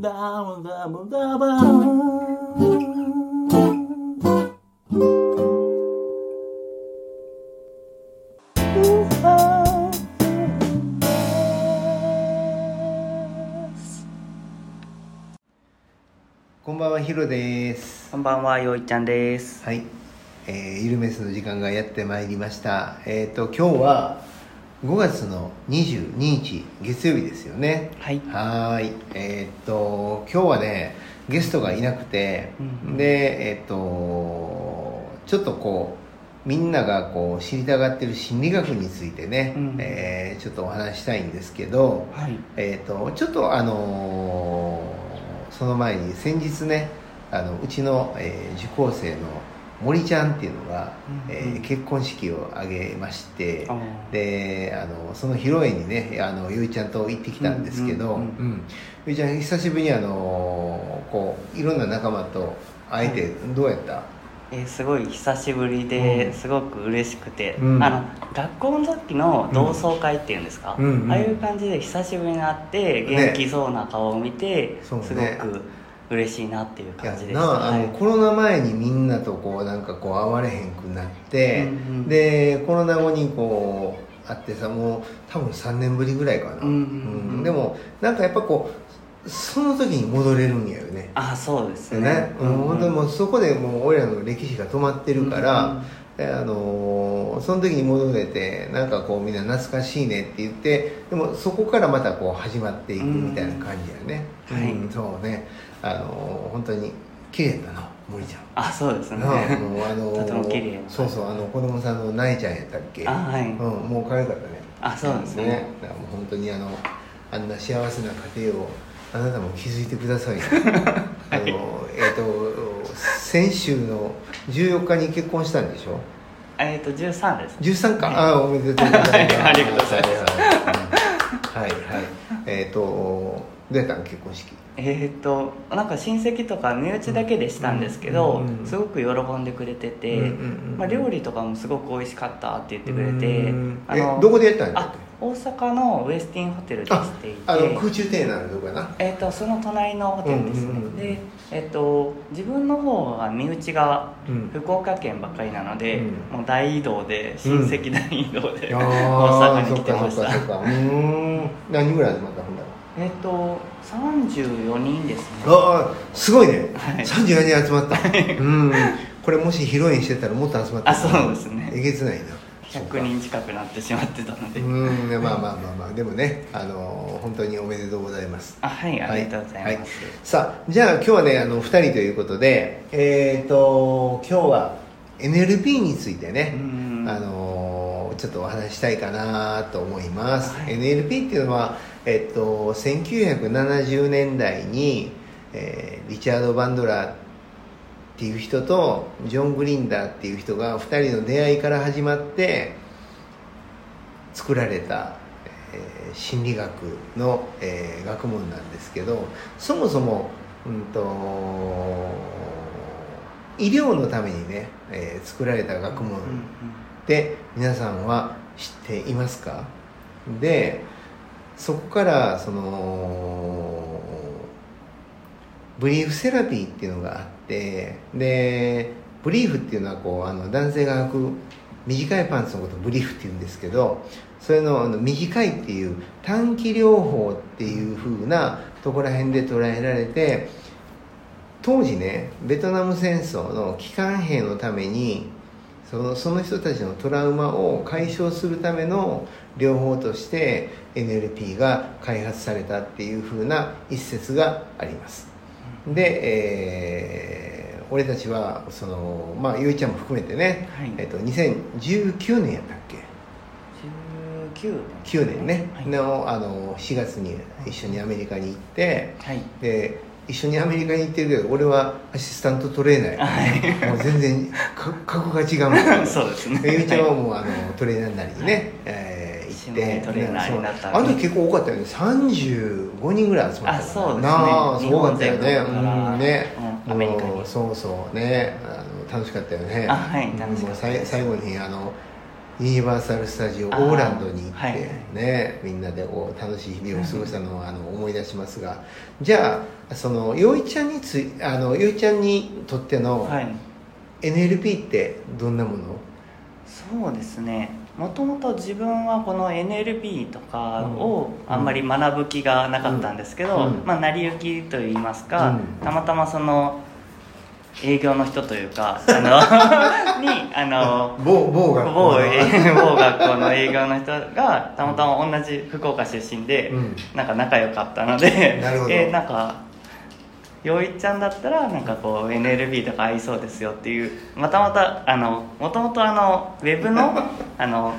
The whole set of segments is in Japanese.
ダブダブダブダブこんばんはヒロです。こんばんは、よいちゃんです。はい、えー、ゆるめすの時間がやってまいりました。えっ、と今日は5月の22日月曜日ですよねはい。はーいえっ、と今日はねゲストがいなくて、うんうんでえっ、とちょっとこうみんながこう知りたがってる心理学についてね、うんえーちょっとお話ししたいんですけど、はい。えー、とちょっとあのーその前に先日ねあのうちの、えー受講生の森ちゃんっていうのが、うんえー結婚式を挙げましてであのその披露宴にねあのゆいちゃんと行ってきたんですけど、うんうんうんゆいちゃん久しぶりにあのこういろんな仲間と会えてどうやった、えーすごい久しぶりうん。で、すごく嬉しくて、うん。あの学校の時の同窓会っていうんですか、うん。うんああいう感じで久しぶりに会って元気そうな顔を見て、ね。すごく嬉しいなっていう感じでした。なあの、はい。コロナ前にみんなとこうなんかこう会われへんくなって、うんうんでコロナ後にこう会ってさもう多分3年ぶりぐらいかな、うんうんうんでもなんかやっぱこうその時に戻れるんやよね。あ、そうですね。ね。うん。本当にもうそこでもう俺らの歴史が止まってるから、うんうんであのーその時に戻れてなんかこうみんな懐かしいねって言ってでもそこからまたこう始まっていくみたいな感じやね、うんはい。うん。そうねあのー本当に綺麗だな森ちゃん。あ、そうですね。もうあのーとても綺麗な。そうそうあの子供さんのなえちゃんやったっけ？あはい。うん、もう可愛かったね。あ、そうですね。だからもう本当にあのあんな幸せな家庭をあなたも気づいてくださいね。あのえっ、と先週の14日に結婚したんでしょ？えっ、と13です。13か、はい。ああおめでとうございます。はい。ありがとうございます。はいはいはい。えっ、とどうやったん結婚式？えー、となんか親戚とか身内だけでしたんですけど、うんうんうんすごく喜んでくれてて、うんうんうんまあ、料理とかもすごく美味しかったって言ってくれてうんあのえどこでやったんだっあけ？大阪のウエスティンホテルでしていて。あの空中庭園のどこかな。えー、とその隣のホテルですね、うんうんうんで、えー、と自分の方が身内がうん。福岡県ばっかりなので、うん。もう大移動で親戚大移動で、あ大阪に来てました。何人ぐらい集まった？ほんだらえっ、と34人ですね。ああすごいね、はい。34人集まった。うんこれもし披露宴してたらもっと集まったあそうですね。えげつないな。100人近くなってしまってたので、うんまあまあまあまあ。でもねあの本当におめでとうございます。あはいありがとうございます、はい。さあじゃあ今日はねあの2人ということでえっ、と今日は NLP についてね、うんあのちょっとお話ししたいかなと思います、はい。NLP っていうのは、えっと、1970年代に、えーリチャード・バンドラーっていう人とジョン・グリンダーっていう人が2人の出会いから始まって作られた、えー心理学の、えー学問なんですけどそもそも、うん、と医療のためにね、えー作られた学問うんって皆さんは知っていますか？でそこからそのブリーフセラピーっていうのがあってでブリーフっていうのはこうあの男性が履く短いパンツのことをブリーフって言うんですけどそれのあの短いっていう短期療法っていう風なとこら辺で捉えられて当時ねベトナム戦争の帰還兵のためにそのその人たちのトラウマを解消するための療法として NLP が開発されたっていう風な一説があります。で、えー俺たちはそのまあゆいちゃんも含めてね、はい。えっと2019年やったっけ？19 9年。ね、はい。のあの4月に一緒にアメリカに行ってはい。で一緒にアメリカに行ってるけど俺はアシスタントトレーナーや。から、もう全然か格が違うもん。そうですね。でゆいちゃんはもうあのトレーナーになりね、えー行って。トレーナーになったあの時結構多かったよね。35人ぐらい集まったあそうですね。なあすごかったよね。うんね。うんアメリカに。そうそう。ね。あの楽しかったよね。あはい楽しかった最後にあのユニバーサル・スタジオオあーーランドに行って、はい。ねみんなで楽しい日々を過ごしたのをあの思い出しますがじゃあその陽一ちゃんについあの陽一ちゃんにとってのはい。NLP ってどんなもの、そうですね。もともと自分はこの NLP とかをあんまり学ぶ気がなかったんですけど、うんうん。まあ成り行きといいますか、うん。たまたまその営業の人というか あのにあの某某学校某の。某学校の営業の人がたまたま同じ福岡出身で、うん。なんか仲良かったのでなえーなんか陽一ちゃんだったらなんかこう NLP とか合いそうですよっていうまたまたあのもともとあのウェブのあの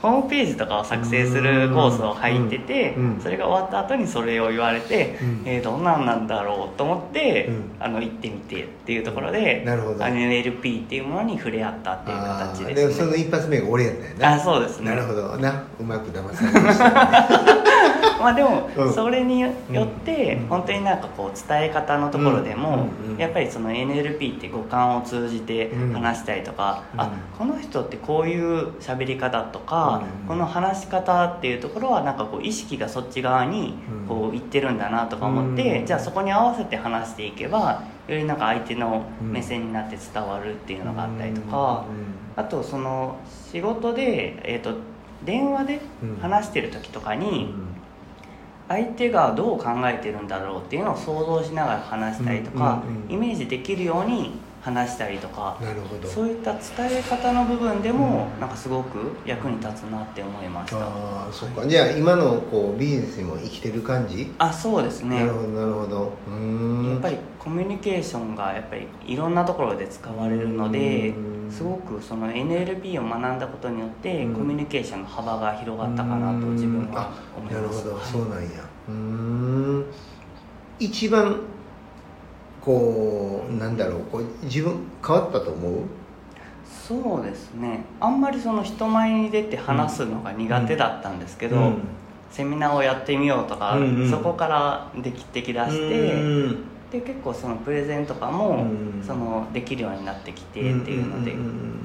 ホームページとかを作成するコースを入ってて、うん。うん。それが終わった後にそれを言われて、うん。えーどんなんなんだろうと思って、うん。あの行ってみてっていうところでなるほど。NLP っていうものに触れ合ったっていうあ形ーですね。でもその一発目が俺やったよなあそうですね。なるほど。なうまく騙されましたねまあでもうん。それによってうん。本当になんかこう伝え方のところでもやっぱりその NLP って五感を通じてうん。話したりとかうん。あこの人ってこういう喋り方とかうん。この話し方っていうところはなんかこう意識がそっち側にうん。こういってるんだなとか思ってうん。じゃあそこに合わせて話していけばよりなんか相手の目線になって伝わるっていうのがあったりとかあとその仕事でえっと電話で話してる時とかうん。に相手がどう考えてるんだろうっていうのを想像しながら話したりとか、うんうんうんイメージできるように話したりとか、なるほど。そういった伝え方の部分でもなんかすごく役に立つなって思いました、ああそっか。じゃあ今のこうビジネスにも生きてる感じ、あそうですね。なるほどなるほど。うーん。やっぱりコミュニケーションがやっぱりいろんなところで使われるのでうんすごくその NLP を学んだことによってうん。コミュニケーションの幅が広がったかなと自分は思いなるますほどそうなんや。うーん。一番こうなんだろう。こう自分変わったと思う？そうですね。あんまりその人前に出て話すのが苦手だったんですけど、うん。セミナーをやってみようとか、うんうん。そこからできてきだして、うんで結構そのプレゼンとかも、うん。そのできるようになってきてっていうので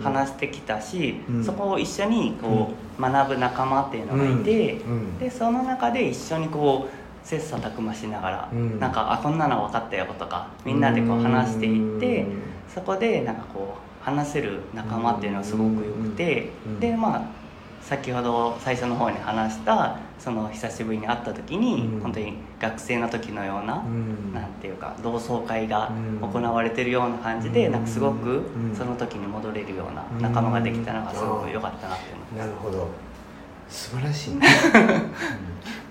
話してきたし、うん。そこを一緒にこう、学ぶ仲間っていうのがいて、うん。でその中で一緒にこう切磋琢磨しながら、うん。なんかあこんなの分かったよとかみんなでこう話していって、うん。そこでなんかこう話せる仲間っていうのはすごくよくて、うん。でまあ先ほど最初の方に話したその久しぶりに会った時に、うん。本当に学生の時のような、うん。なんていうか同窓会がうん。行われてるような感じで、うん。なんかすごくうん。その時に戻れるような仲間ができたのがすごく良かったなって思います。なるほど。素晴らしいね、うん。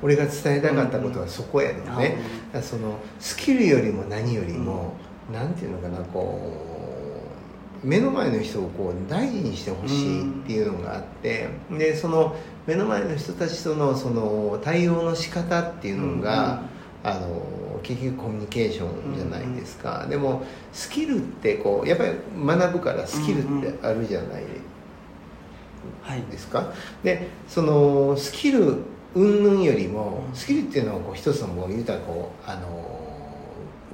俺が伝えたかったことはそこやねんね、そのスキルよりも何よりも、なんていうのかなこう目の前の人をこう大事にしてほしいっていうのがあって、でその目の前の人たちとのその対応の仕方っていうのが、あの結局コミュニケーションじゃないですか、でもスキルってこうやっぱり学ぶからスキルってあるじゃないはいですか。でそのスキル云々よりもうん。スキルっていうのはこう一つのもう言うたらこうあの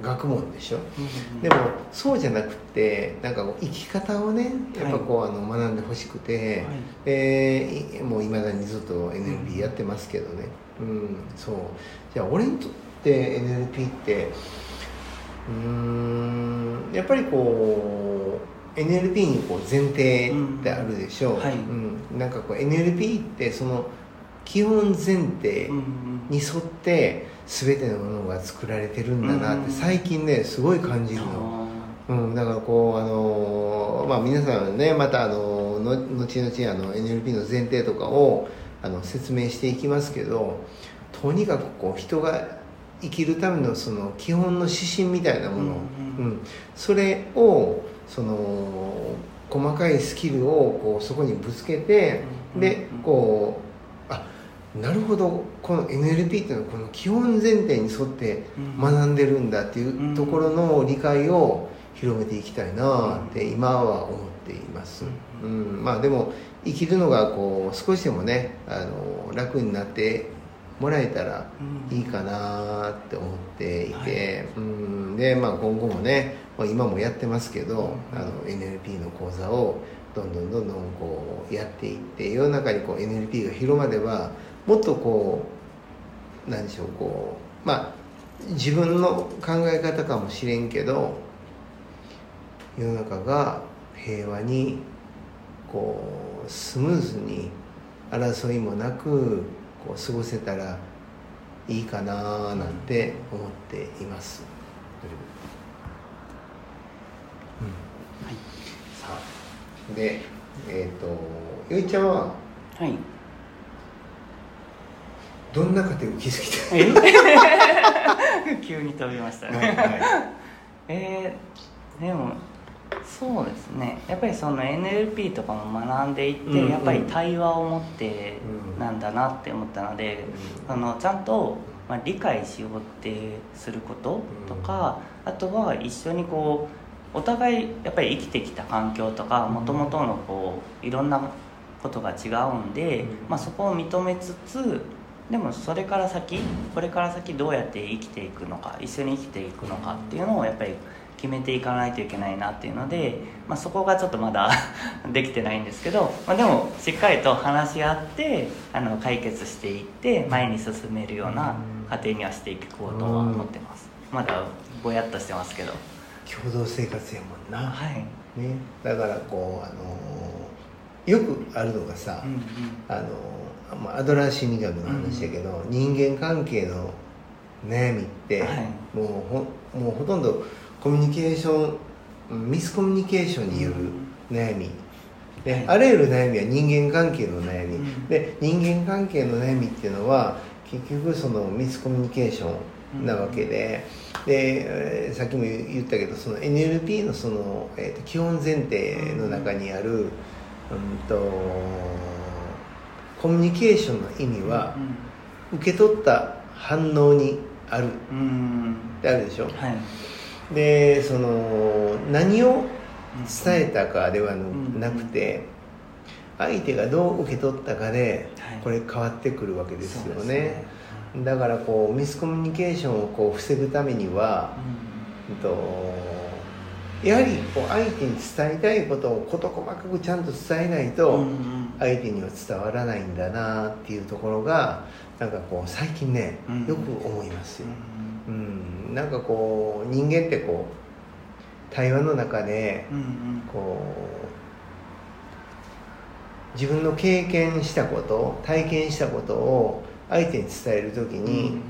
学問でしょ？うんでもそうじゃなくてなんか生き方をねやっぱこう、あの学んでほしくて、はい。えーいもういまだにずっと NLP やってますけどね。うんそう。じゃあ俺にとって NLP ってうーんやっぱりこう NLP にこう前提ってあるでしょ？う、うん。はい。うん、なんかこう NLP ってその基本前提うんうん。に沿って全てのものが作られてるんだなっうん。て最近ねすごい感じるの。うん、だからこうあのまあ皆さんねまたあのの後々あの NLP の前提とかをあの説明していきますけどとにかくこう人が生きるためのその基本の指針みたいなもの、うんうん。それをその細かいスキルをこうそこにぶつけて、うんでこうあなるほど。この NLP っていうのはこの基本前提に沿って学んでるんだっていうところの理解を広めていきたいなって今は思っています、ううん。まあでも生きるのがこう少しでもねあの楽になってもらえたらうんいいかなって思っていて、うん。で、まあ、今後もね、まあ、今もやってますけど、うん。あの NLP の講座をどんどんどんどんこうやっていって世の中にこう NLP が広まればもっとこうなんでしょうこうまあ自分の考え方かもしれんけど世の中が平和にこうスムーズに争いもなくこう過ごせたらいいかななんて思っています。うん。はい。さあでえっ、とよいちゃんは？はいどんな家庭を築きた？いえ？急に飛びましたね、はいはえーでもそうですね。やっぱりその NLP とかも学んでいって、うんうん。やっぱり対話を持ってうん。なんだなって思ったので、うん。そのちゃんと、まあ、理解しようってすることとか、あとは一緒にこうお互いやっぱり生きてきた環境とかもともとのこういろんなことが違うんで、うん。まあ、そこを認めつつでもそれから先これから先どうやって生きていくのか一緒に生きていくのかっていうのをやっぱり決めていかないといけないなっていうので、まあ、そこがちょっとまだ できてないんですけど、まあ、でもしっかりと話し合ってあの解決していって前に進めるような家庭にはしていこうとは思ってます。まだぼやっとしてますけど。共同生活やもんな、はい、ね、だからこうあのよくあるのがさ、うんうん。あのまあ、アドラー心理学の話やけど、人間関係の悩みって、はい。もうほもうほとんどコミュニケーションうんミスコミュニケーションによる悩み、ではい。あらゆる悩みは人間関係の悩み、うん。で人間関係の悩みっていうのは結局そのミスコミュニケーションなわけで、でえーさっきも言ったけどその NLP のその、えーと基本前提の中にある、うん、とコミュニケーションの意味は受け取った反応にある。うん。あるでしょ？はい。でその何を伝えたかではんなくて相手がどう受け取ったかではい。これ変わってくるわけですよね。ですだからこうミスコミュニケーションをこう防ぐためにはうん。うんとやはりこう相手に伝えたいことを事細かくちゃんと伝えないうんとうん相手には伝わらないんだなっていうところがなんかこう最近ねうん。よく思いますよ、うん。うん、なんかこう人間ってこう対話の中でこう自分の経験したこと体験したことを相手に伝える時に、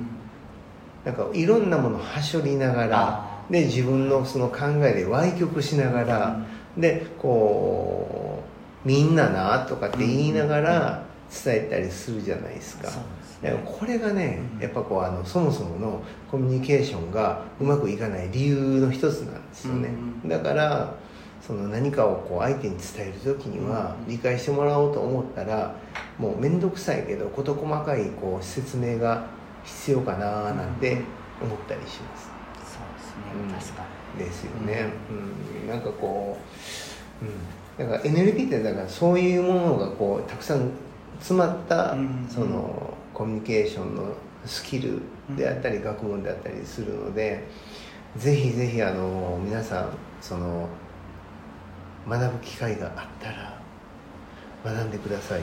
なんかいろんなものをはしょりながらあ。で自分のその考えで歪曲しながら、でこう「みんなな」とかって言いながら伝えたりするじゃないですか。これがね、うん。やっぱこうあのそもそものコミュニケーションがうまくいかない理由の一つなんですよね、うんだからその何かをこう相手に伝える時にはうん理解してもらおうと思ったらもう面倒くさいけど事細かいこう説明が必要かななんて思ったりします、そうですね。確かですよね、うん。なんかこう、うん、だから NLP ってだからそういうものがこうたくさん詰まった、うん。そのコミュニケーションのスキルであったり学問であったりするので、ぜひぜひあの皆さんその学ぶ機会があったら学んでください。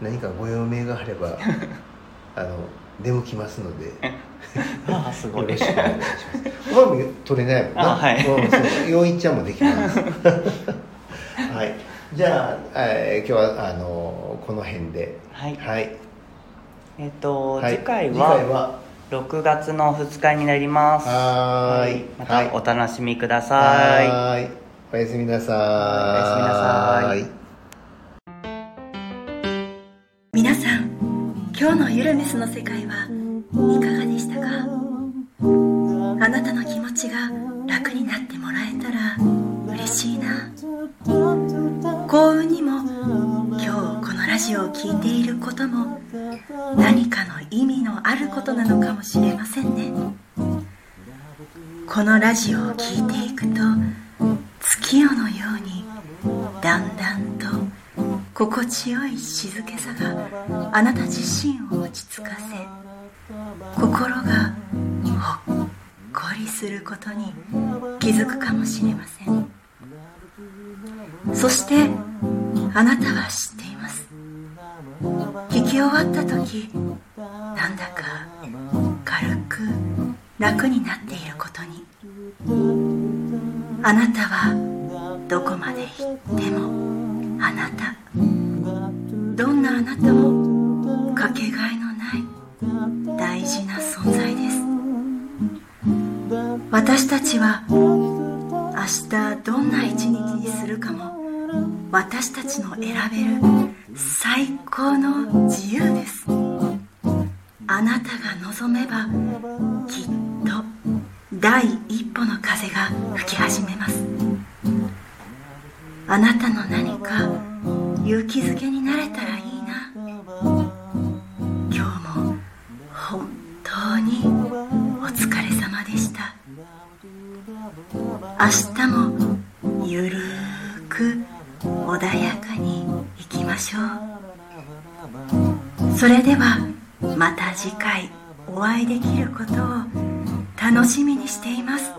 何かご用命があれば あの出向きますので。に ああすごい。よろしくお願いします。まあ取れないもんな。あはい。うん、そう。よいちゃんもできます。はい。じゃあ、えー今日はあのこの辺で、はい。はい。えっ、と、はい。次回次回は？は6月の2日になります。はーい。まはい。たお楽しみください、はーい。おやすみなさおやすみなさい今日のゆるメスの世界はいかがでしたか？あなたの気持ちが楽になってもらえたら嬉しいな。幸運にも今日このラジオを聴いていることも何かの意味のあることなのかもしれませんね。このラジオを聴いていくと月夜のように心地よい静けさがあなた自身を落ち着かせ心がほっこりすることに気づくかもしれません。そしてあなたは知っています。聞き終わった時なんだか軽く楽になっていることに。あなたはどこまで行ってもあなた。どんなあなたもかけがえのない大事な存在です。私たちは明日どんな一日にするかも私たちの選べる最高の自由です。あなたが望めばきっと第一歩の風が吹き始めます。あなたの何か勇気づけになれたらいいな。今日も本当にお疲れ様でした。明日もゆるーく穏やかにいきましょう。それではまた次回お会いできることを楽しみにしています。